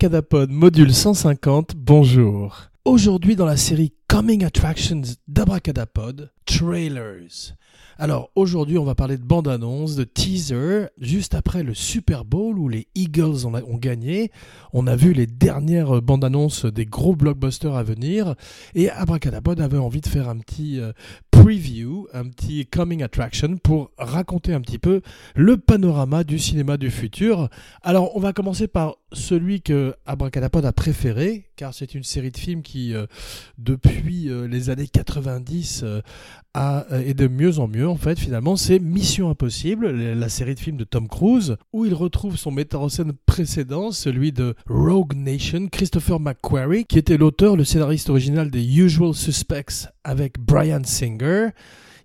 Abracadapod module 150, bonjour. Aujourd'hui dans la série Coming Attractions d'Abracadapod, Trailers. Alors aujourd'hui on va parler de bande-annonce, de teaser, juste après le Super Bowl où les Eagles ont, gagné. On a vu les dernières bandes-annonces des gros blockbusters à venir et Abracadapod avait envie de faire un petit euh, preview, un petit coming attraction pour raconter un petit peu le panorama du cinéma du futur. Alors on va commencer par celui que Abracadapod a préféré, car c'est une série de films qui, euh, depuis euh, les années 90, a, est de mieux en mieux en fait finalement c'est Mission Impossible, la série de films de Tom Cruise, où il retrouve son metteur en scène précédent, celui de Rogue Nation, Christopher McQuarrie, qui était l'auteur, le scénariste original des Usual Suspects avec Brian Singer.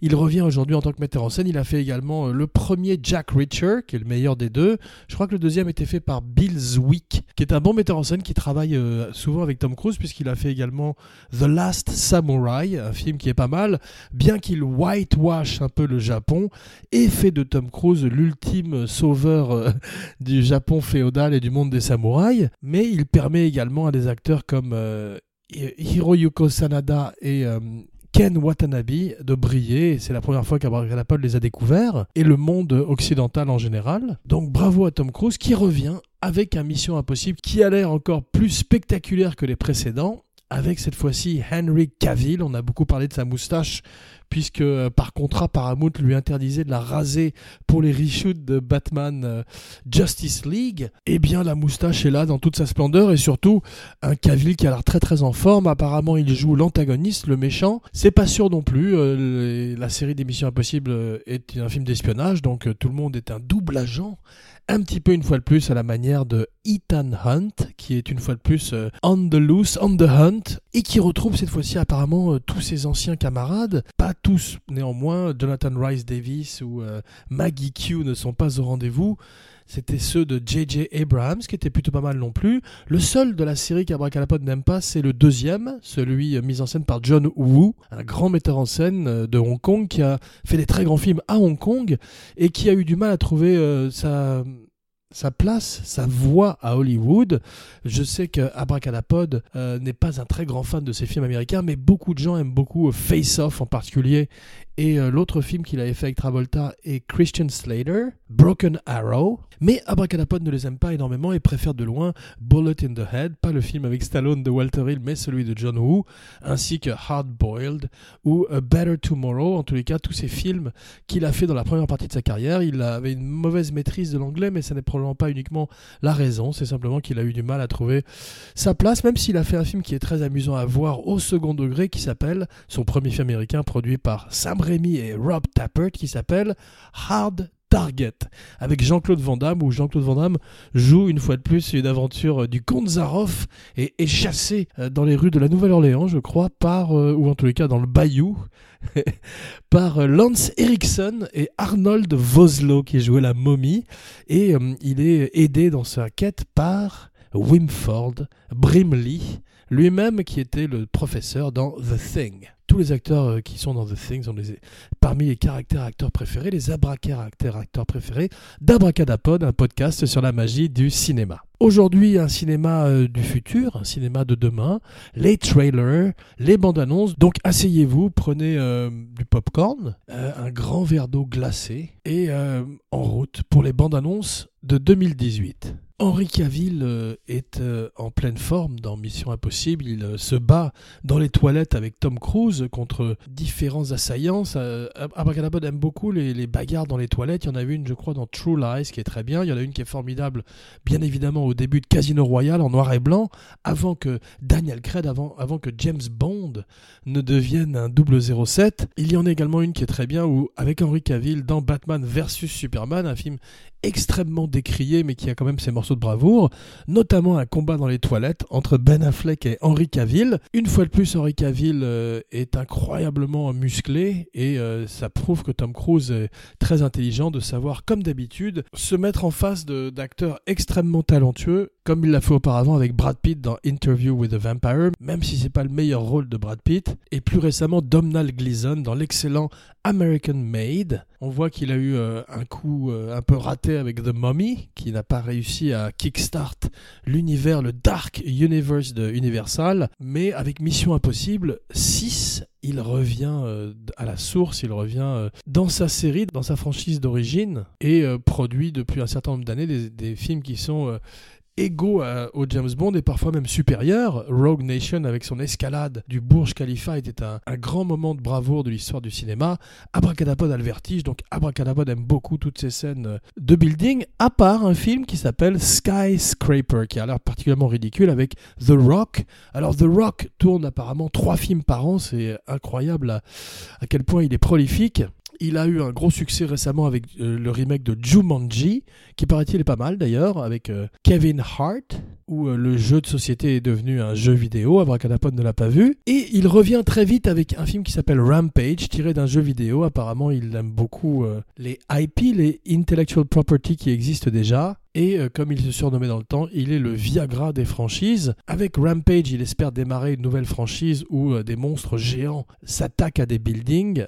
Il revient aujourd'hui en tant que metteur en scène. Il a fait également euh, le premier Jack Reacher, qui est le meilleur des deux. Je crois que le deuxième était fait par Bill Zwick, qui est un bon metteur en scène qui travaille euh, souvent avec Tom Cruise, puisqu'il a fait également The Last Samurai, un film qui est pas mal, bien qu'il whitewash un peu le Japon, et fait de Tom Cruise l'ultime sauveur euh, du Japon féodal et du monde des samouraïs. Mais il permet également à des acteurs comme Hiroyuko Sanada et Ken Watanabe de briller. C'est la première fois qu'Abracadapod les a découverts et le monde occidental en général. Donc bravo à Tom Cruise qui revient avec un Mission Impossible qui a l'air encore plus spectaculaire que les précédents avec cette fois-ci Henry Cavill. On a beaucoup parlé de sa moustache puisque euh, par contrat Paramount lui interdisait de la raser pour les reshoots de Batman euh, Justice League, eh bien la moustache est là dans toute sa splendeur et surtout un Cavill qui a l'air très très en forme. Apparemment il joue l'antagoniste, le méchant. C'est pas sûr non plus. Euh, la série d'émissions impossibles est un film d'espionnage, donc tout le monde est un double agent un petit peu une fois de plus à la manière de Ethan Hunt, qui est une fois de plus on the loose, on the hunt, et qui retrouve cette fois-ci apparemment tous ses anciens camarades, pas tous néanmoins, Jonathan Rice Davis ou euh, Maggie Q ne sont pas au rendez-vous. C'était ceux de J.J. Abrams, qui étaient plutôt pas mal non plus. Le seul de la série qu'Abracadapod n'aime pas, c'est le deuxième, celui euh, mis en scène par John Woo, un grand metteur en scène euh, de Hong Kong qui a fait des très grands films à Hong Kong et qui a eu du mal à trouver sa sa place, sa voix à Hollywood. Je sais que Abracadapod euh, n'est pas un très grand fan de ces films américains, mais beaucoup de gens aiment beaucoup Face Off en particulier et euh, l'autre film qu'il avait fait avec Travolta est Christian Slater, Broken Arrow. Mais Abracadapod ne les aime pas énormément et préfère de loin Bullet in the Head, pas le film avec Stallone de Walter Hill, mais celui de John Woo, ainsi que Hard Boiled ou A Better Tomorrow. En tous les cas, tous ces films qu'il a fait dans la première partie de sa carrière. Il avait une mauvaise maîtrise de l'anglais, mais ça n'est probablement pas uniquement la raison. C'est simplement qu'il a eu du mal à trouver sa place, même s'il a fait un film qui est très amusant à voir au second degré, qui s'appelle, son premier film américain produit par Sam Raimi et Rob Tappert qui s'appelle Hard Target avec Jean-Claude Van Damme où Jean-Claude Van Damme joue une fois de plus une aventure du comte Zaroff et est chassé euh, dans les rues de la Nouvelle-Orléans je crois par euh, ou en tous les cas dans le bayou par euh, Lance Erickson et Arnold Voslo qui jouait la momie. Et il est aidé dans sa quête par Wimford Brimley lui-même qui était le professeur dans The Thing tous les acteurs euh, qui sont dans The Thing sont parmi les caractères acteurs préférés, les abracadabra acteurs préférés d'Abracadapod, un podcast sur la magie du cinéma. Aujourd'hui, un cinéma euh, du futur, un cinéma de demain, les trailers, les bandes annonces. Donc asseyez-vous, prenez euh, du popcorn, un grand verre d'eau glacée et en route pour les bandes annonces de 2018. Henri Cavill euh, est euh, en pleine forme dans Mission Impossible. Il euh, se bat dans les toilettes avec Tom Cruise contre différents assaillants. Abracadabra aime beaucoup les, bagarres dans les toilettes. Il y en a une, je crois, dans True Lies qui est très bien. Il y en a une qui est formidable, bien évidemment, au début de Casino Royale en noir et blanc, avant que Daniel Craig, avant, que James Bond ne devienne un 007. Il y en a également une qui est très bien où, avec Henri Cavill dans Batman vs Superman, un film extrêmement décrié mais qui a quand même ses morceaux de bravoure, notamment un combat dans les toilettes entre Ben Affleck et Henry Cavill. Une fois de plus, Henry Cavill euh, est incroyablement musclé et euh, ça prouve que Tom Cruise est très intelligent de savoir, comme d'habitude, se mettre en face d'acteurs extrêmement talentueux, comme il l'a fait auparavant avec Brad Pitt dans Interview with a Vampire, même si c'est pas le meilleur rôle de Brad Pitt, et plus récemment Domhnall Gleeson dans l'excellent American Made. On voit qu'il a eu euh, un coup un peu raté avec The Mummy, qui n'a pas réussi à kickstart l'univers, le Dark Universe de Universal, mais avec Mission Impossible 6, il revient euh, à la source, il revient euh, dans sa série, dans sa franchise d'origine, et euh, produit depuis un certain nombre d'années des, films qui sont égaux au James Bond et parfois même supérieurs. Rogue Nation avec son escalade du Burj Khalifa était un, grand moment de bravoure de l'histoire du cinéma. Abracadapod a le vertige, donc Abracadapod aime beaucoup toutes ces scènes de building, à part un film qui s'appelle Skyscraper, qui a l'air particulièrement ridicule avec The Rock. Alors The Rock tourne apparemment trois films par an, c'est incroyable à quel point il est prolifique. Il a eu un gros succès récemment avec euh, le remake de Jumanji, qui paraît-il pas mal d'ailleurs, avec euh, Kevin Hart, où euh, le jeu de société est devenu un jeu vidéo. Abracadapod ne l'a pas vu. Et il revient très vite avec un film qui s'appelle Rampage, tiré d'un jeu vidéo. Apparemment, il aime beaucoup les IP, les intellectual property qui existent déjà. Et comme il se surnommait dans le temps, il est le Viagra des franchises. Avec Rampage, il espère démarrer une nouvelle franchise où des monstres géants s'attaquent à des buildings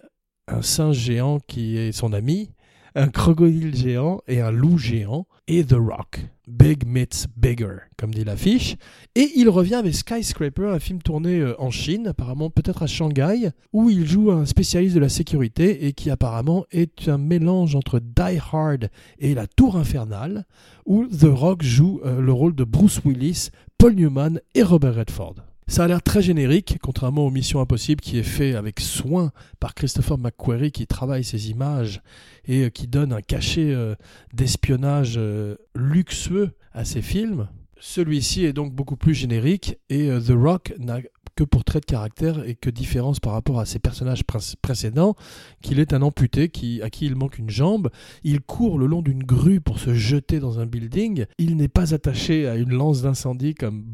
un singe géant qui est son ami, un crocodile géant et un loup géant, et The Rock. Big meets bigger, comme dit l'affiche. Et il revient avec Skyscraper, un film tourné euh, en Chine, apparemment peut-être à Shanghai, où il joue un spécialiste de la sécurité et qui apparemment est un mélange entre Die Hard et La Tour Infernale, où The Rock joue euh, le rôle de Bruce Willis, Paul Newman et Robert Redford. Ça a l'air très générique, contrairement aux Missions Impossibles qui est fait avec soin par Christopher McQuarrie qui travaille ces images et euh, qui donne un cachet euh, d'espionnage euh, luxueux à ces films. Celui-ci est donc beaucoup plus générique et The Rock n'a que pour trait de caractère et que différence par rapport à ses personnages précédents, qu'il est un amputé qui, à qui il manque une jambe. Il court le long d'une grue pour se jeter dans un building. Il n'est pas attaché à une lance d'incendie comme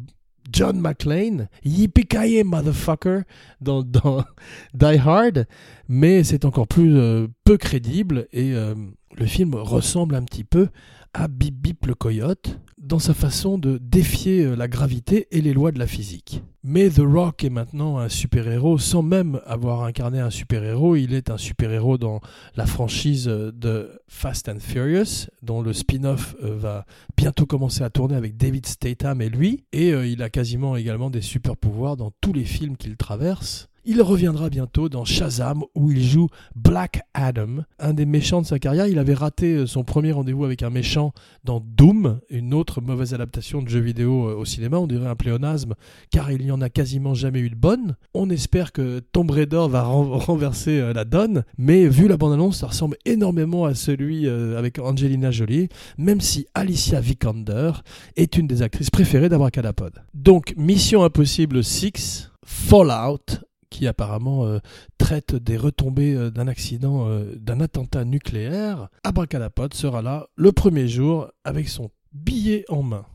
John McClane, yippee motherfucker, dans, Die Hard, mais c'est encore plus euh, peu crédible et euh, le film ressemble un petit peu à Bip Bip le coyote dans sa façon de défier euh, la gravité et les lois de la physique. Mais The Rock est maintenant un super-héros sans même avoir incarné un super-héros. Il est un super-héros dans la franchise euh, de Fast and Furious, dont le spin-off euh, va bientôt commencer à tourner avec David Statham et lui. Et il a quasiment également des super-pouvoirs dans tous les films qu'il traverse. Il reviendra bientôt dans Shazam où il joue Black Adam, un des méchants de sa carrière. Il avait raté euh, son premier rendez-vous avec un méchant dans Doom, une autre mauvaise adaptation de jeu vidéo euh, au cinéma, on dirait un pléonasme, car il n'y en a quasiment jamais eu de bonne. On espère que Tomb Raider va renverser euh, la donne, mais vu la bande-annonce, ça ressemble énormément à celui avec Angelina Jolie, même si Alicia Vikander est une des actrices préférées d'Abracadapod. Donc, Mission Impossible 6, Fallout, qui apparemment euh, traite des retombées euh, d'un accident, euh, d'un attentat nucléaire, Abracadapod sera là le premier jour avec son billet en main.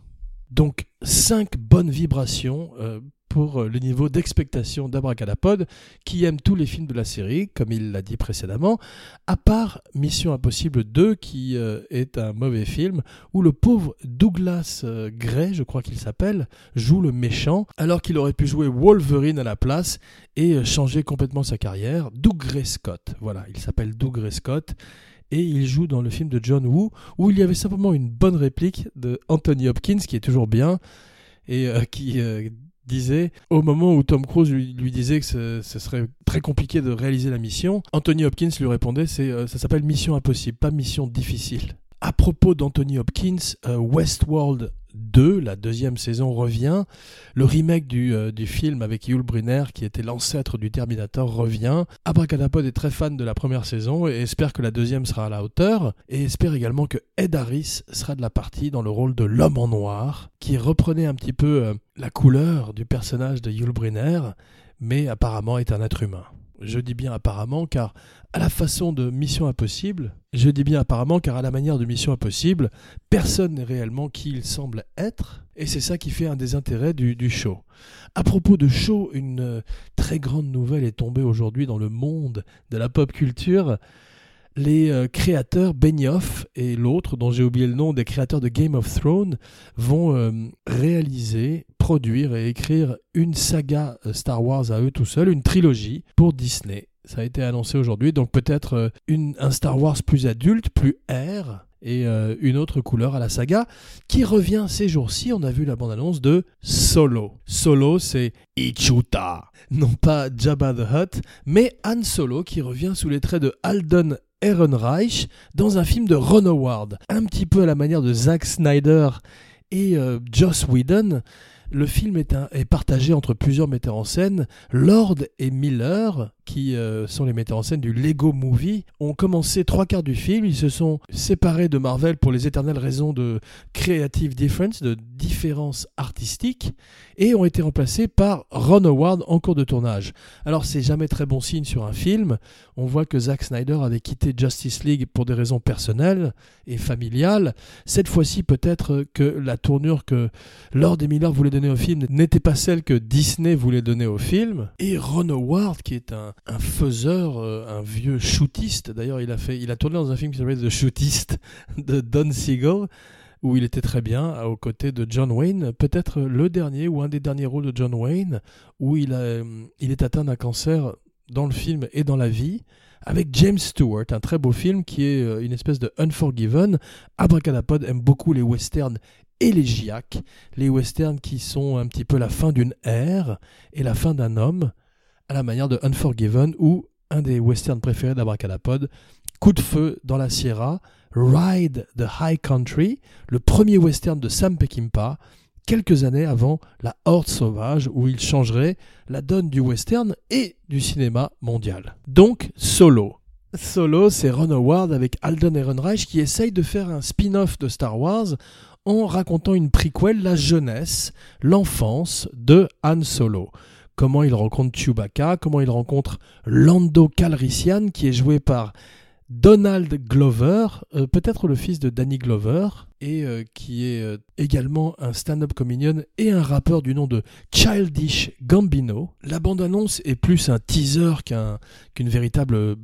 Donc 5 bonnes vibrations pour euh, le niveau d'expectation d'Abracadapod, qui aime tous les films de la série, comme il l'a dit précédemment, à part Mission Impossible 2, qui euh, est un mauvais film, où le pauvre Douglas euh, Gray, je crois qu'il s'appelle, joue le méchant, alors qu'il aurait pu jouer Wolverine à la place et changer complètement sa carrière. Doug Gray Scott, voilà, il s'appelle Doug Gray Scott et il joue dans le film de John Woo où il y avait simplement une bonne réplique de Anthony Hopkins qui est toujours bien et qui disait, au moment où Tom Cruise lui, disait que ce, serait très compliqué de réaliser la mission, Anthony Hopkins lui répondait, c'est, euh, ça s'appelle mission impossible, pas mission difficile. À propos d'Anthony Hopkins, euh, Westworld 2, la deuxième saison revient. Le remake du, euh, du film avec Yul Brynner, qui était l'ancêtre du Terminator, revient. Abracadapod est très fan de la première saison et espère que la deuxième sera à la hauteur. Et espère également que Ed Harris sera de la partie dans le rôle de l'homme en noir, qui reprenait un petit peu euh, la couleur du personnage de Yul Brynner, mais apparemment est un être humain. Je dis bien apparemment car à la façon de Mission Impossible, je dis bien apparemment car à la manière de Mission Impossible, personne n'est réellement qui il semble être, et c'est ça qui fait un des intérêts du, du show. À propos de show, une euh, très grande nouvelle est tombée aujourd'hui dans le monde de la pop culture les euh, créateurs Benioff et l'autre, dont j'ai oublié le nom, des créateurs de Game of Thrones, vont euh, réaliser, produire et écrire une saga euh, Star Wars à eux tout seuls, une trilogie pour Disney. Ça a été annoncé aujourd'hui, donc peut-être un Star Wars plus adulte, plus air, et une autre couleur à la saga qui revient ces jours-ci. On a vu la bande-annonce de Solo. Solo, c'est Ichuta, non pas Jabba the Hutt, mais Han Solo qui revient sous les traits de Alden Ehrenreich dans un film de Ron Howard, un petit peu à la manière de Zack Snyder et euh, Joss Whedon. Le film est, partagé entre plusieurs metteurs en scène. Lord et Miller, qui euh, sont les metteurs en scène du Lego Movie, ont commencé trois quarts du film. Ils se sont séparés de Marvel pour les éternelles raisons de creative difference, de différence artistique, et ont été remplacés par Ron Howard en cours de tournage. Alors c'est jamais très bon signe sur un film. On voit que Zack Snyder avait quitté Justice League pour des raisons personnelles et familiales. Cette fois-ci, peut-être que la tournure que Lord et Miller voulaient au film n'était pas celle que Disney voulait donner au film. Et Ron Howard, qui est un, un faiseur, euh, un vieux shootiste. D'ailleurs, il a fait, il a tourné dans un film qui s'appelle The Shootist de Don Siegel, où il était très bien aux côtés de John Wayne. Peut-être le dernier ou un des derniers rôles de John Wayne, où il, a, il est atteint d'un cancer dans le film et dans la vie. Avec James Stewart, un très beau film qui est euh, une espèce de Unforgiven. Abracadapod aime beaucoup les westerns élégiaques, les westerns qui sont un petit peu la fin d'une ère et la fin d'un homme à la manière de Unforgiven ou un des westerns préférés d'Abracadapod, Coup de feu dans la Sierra, Ride the High Country, le premier western de Sam Peckinpah, quelques années avant La Horde Sauvage, où il changerait la donne du western et du cinéma mondial. Donc, Solo. Solo, c'est Ron Howard avec Alden Ehrenreich qui essaye de faire un spin-off de Star Wars en racontant une prequel, la jeunesse, l'enfance de Han Solo comment il rencontre Chewbacca, comment il rencontre Lando Calrissian, qui est joué par Donald Glover, euh, peut-être le fils de Danny Glover, et euh, qui est euh, également un stand-up comedian et un rappeur du nom de Childish Gambino. La bande-annonce est plus un teaser qu'une véritable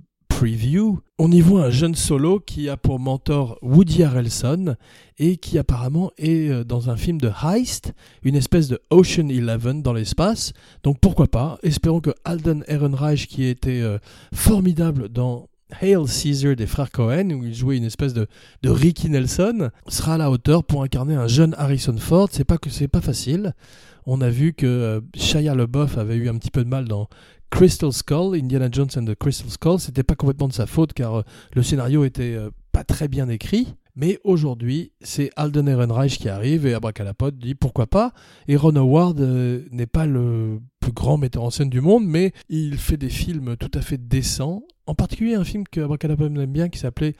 on y voit un jeune solo qui a pour mentor Woody Harrelson et qui apparemment est euh, dans un film de heist, une espèce de Ocean Eleven dans l'espace. Donc pourquoi pas? Espérons que Alden Ehrenreich, qui était euh, formidable dans Hail Caesar des frères Cohen, où il jouait une espèce de, de Ricky Nelson, sera à la hauteur pour incarner un jeune Harrison Ford. C'est pas que c'est pas facile. On a vu que euh, Shia LeBeouf avait eu un petit peu de mal dans Crystal Skull, Indiana Jones and the Crystal Skull, c'était pas complètement de sa faute car euh, le scénario était euh, pas très bien écrit. Mais aujourd'hui, c'est Alden Ehrenreich qui arrive et Abracadapod dit pourquoi pas. Et Ron Howard euh, n'est pas le plus grand metteur en scène du monde, mais il fait des films tout à fait décents. En particulier un film que Abracadapod aime bien qui s'appelait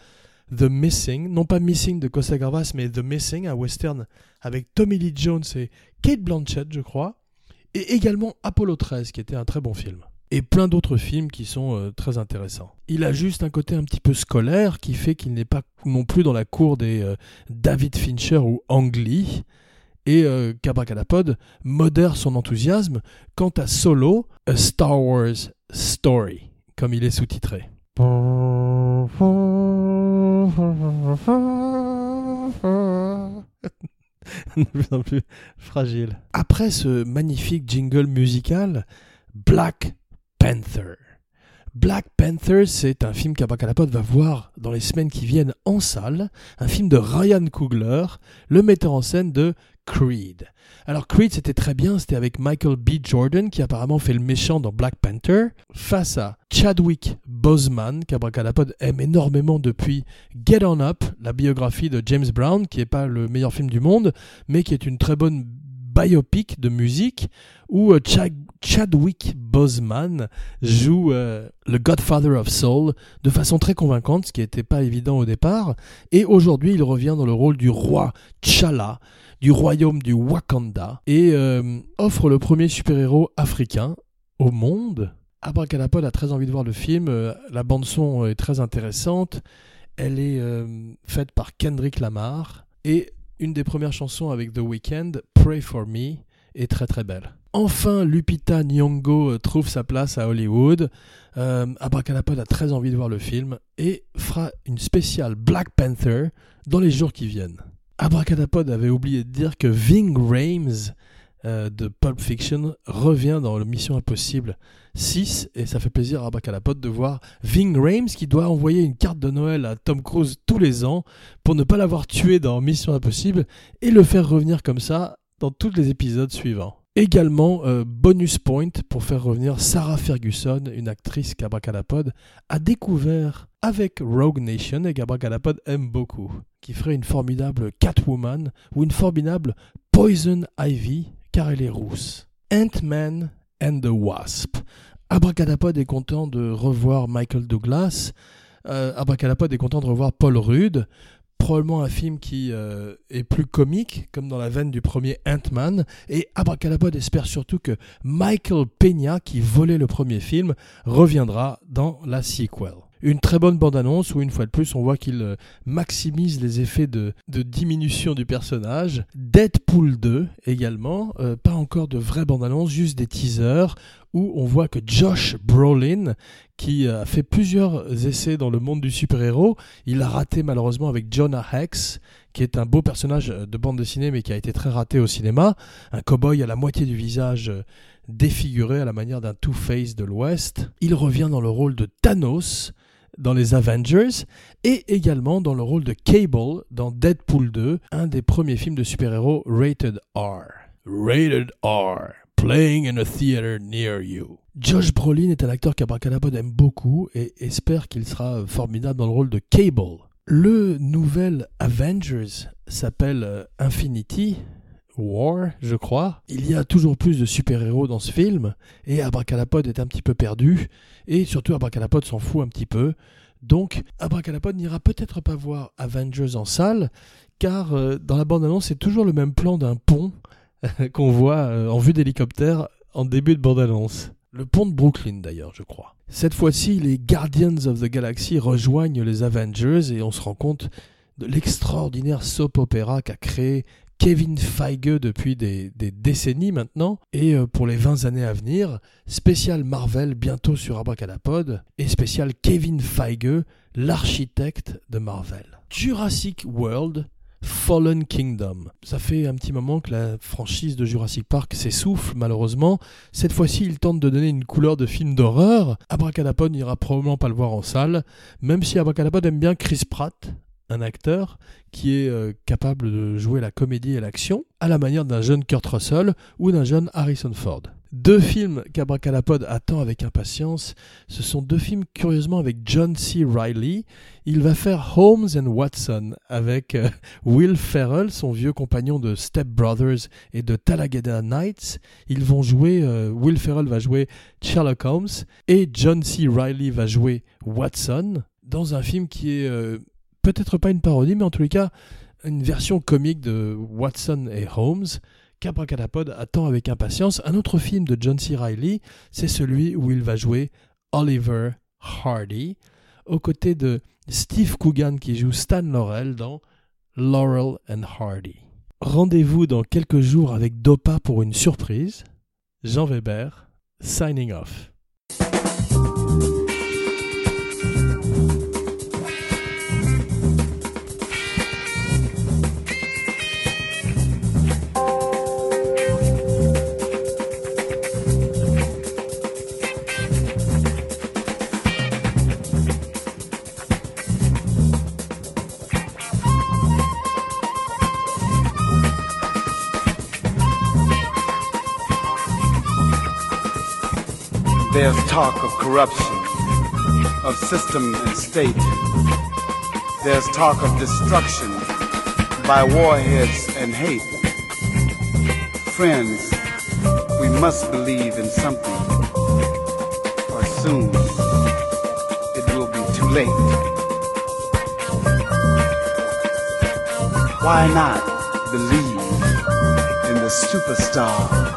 The Missing. Non pas Missing de Costa Gavras, mais The Missing, un western avec Tommy Lee Jones et Kate Blanchett, je crois. Et également Apollo 13, qui était un très bon film et plein d'autres films qui sont euh, très intéressants. Il a juste un côté un petit peu scolaire qui fait qu'il n'est pas non plus dans la cour des euh, David Fincher ou Ang Lee et euh, modère son enthousiasme quant à Solo, A Star Wars Story, comme il est sous-titré. de plus en plus fragile. Après ce magnifique jingle musical, Black Panther. Black Panther, c'est un film qu'Abracadapod va voir dans les semaines qui viennent en salle, un film de Ryan Coogler, le metteur en scène de Creed. Alors Creed c'était très bien, c'était avec Michael B. Jordan qui apparemment fait le méchant dans Black Panther, face à Chadwick Boseman qu'Abracadapod aime énormément depuis Get On Up, la biographie de James Brown, qui n'est pas le meilleur film du monde, mais qui est une très bonne biopic de musique où euh, Chadwick Boseman joue euh, le Godfather of Soul de façon très convaincante, ce qui n'était pas évident au départ. Et aujourd'hui, il revient dans le rôle du roi T'Challa du royaume du Wakanda et euh, offre le premier super-héros africain au monde. Abracadapod a très envie de voir le film. la bande-son est très intéressante. Elle est faite par Kendrick Lamar. Et une des premières chansons avec The Weeknd, Pray for Me, est très très belle. Enfin, Lupita Nyong'o euh, trouve sa place à Hollywood. Euh, Abracadapod a très envie de voir le film et fera une spéciale Black Panther dans les jours qui viennent. Abracadapod avait oublié de dire que Ving Rhames euh, de Pulp Fiction revient dans le Mission Impossible 6 et ça fait plaisir à Bacalapote de voir Ving Rhames qui doit envoyer une carte de Noël à Tom Cruise tous les ans pour ne pas l'avoir tué dans Mission Impossible et le faire revenir comme ça dans tous les épisodes suivants. Également, euh, bonus point pour faire revenir Sarah Ferguson, une actrice qu'Abracadapod a découvert avec Rogue Nation et qu'Abracadapod aime beaucoup, qui ferait une formidable Catwoman ou une formidable Poison Ivy car elle est rousse. Ant-Man and the Wasp. Abracadapod est content de revoir Michael Douglas. Euh, Abracadapod est content de revoir Paul Rudd probablement un film qui euh, est plus comique, comme dans la veine du premier Ant-Man. Et Abracadapod espère surtout que Michael Peña, qui volait le premier film, reviendra dans la sequel. Une très bonne bande-annonce où, une fois de plus, on voit qu'il euh, maximise les effets de, diminution du personnage. Deadpool 2 également, euh, pas encore de vraie bande-annonce, juste des teasers où on voit que Josh Brolin, qui a fait plusieurs essais dans le monde du super-héros, il a raté malheureusement avec Jonah Hex, qui est un beau personnage de bande dessinée mais qui a été très raté au cinéma, un cow-boy à la moitié du visage défiguré à la manière d'un Two-Face de l'Ouest. Il revient dans le rôle de Thanos dans les Avengers et également dans le rôle de Cable dans Deadpool 2, un des premiers films de super-héros rated R. Rated R. Playing in a theater near you. Josh Brolin est un acteur qu'Abracadabra aime beaucoup et espère qu'il sera formidable dans le rôle de Cable. Le nouvel Avengers s'appelle euh, Infinity War, je crois. Il y a toujours plus de super-héros dans ce film et Abracadapod est un petit peu perdu et surtout Abracadapod s'en fout un petit peu. Donc Abracadapod n'ira peut-être pas voir Avengers en salle car euh, dans la bande-annonce c'est toujours le même plan d'un pont qu'on voit euh, en vue d'hélicoptère en début de bande-annonce. Le pont de Brooklyn d'ailleurs, je crois. Cette fois-ci, les Guardians of the Galaxy rejoignent les Avengers et on se rend compte de l'extraordinaire soap opéra qu'a créé Kevin Feige depuis des, décennies maintenant, et euh, pour les 20 années à venir, spécial Marvel bientôt sur Abracadapod, et spécial Kevin Feige, l'architecte de Marvel. Jurassic World, Fallen Kingdom. Ça fait un petit moment que la franchise de Jurassic Park s'essouffle, malheureusement. Cette fois-ci, il tente de donner une couleur de film d'horreur. Abracadapod n'ira probablement pas le voir en salle, même si Abracadapod aime bien Chris Pratt, un acteur qui est euh, capable de jouer la comédie et l'action à la manière d'un jeune Kurt Russell ou d'un jeune Harrison Ford. Deux films qu'Abracadapod attend avec impatience, ce sont deux films curieusement avec John C. Reilly. Il va faire Holmes and Watson avec euh, Will Ferrell, son vieux compagnon de Step Brothers et de Talladega Nights. Ils vont jouer, euh, Will Ferrell va jouer Sherlock Holmes et John C. Reilly va jouer Watson dans un film qui est peut-être pas une parodie, mais en tous les cas, une version comique de Watson et Holmes qu'Abracadapod attend avec impatience. Un autre film de John C. Reilly, c'est celui où il va jouer Oliver Hardy, aux côtés de Steve Coogan qui joue Stan Laurel dans Laurel and Hardy. Rendez-vous dans quelques jours avec Dopa pour une surprise. Jean Weber, signing off. Talk of corruption, of system and state. There's talk of destruction by warheads and hate. Friends, we must believe in something, or soon it will be too late. Why not believe in the superstar?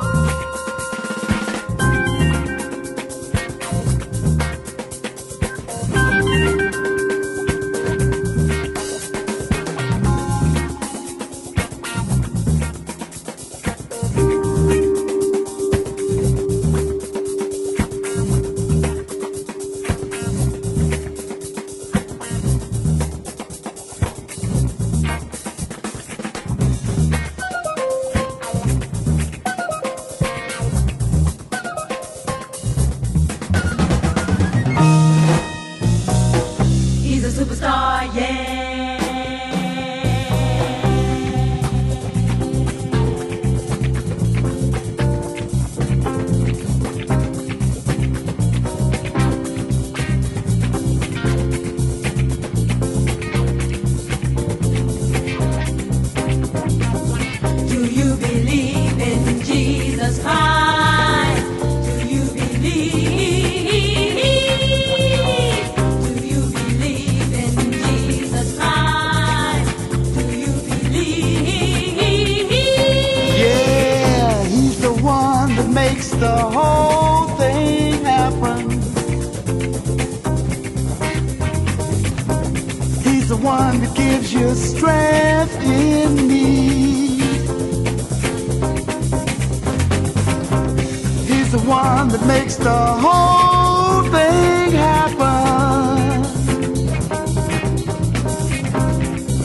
One that makes the whole thing happen.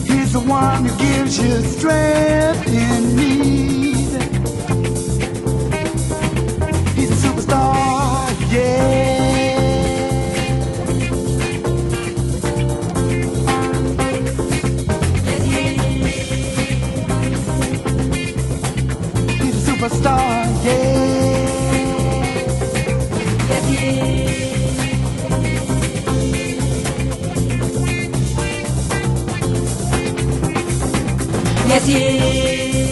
He's the one who gives you strength in need. He's a superstar, yeah. He's a superstar, yeah. que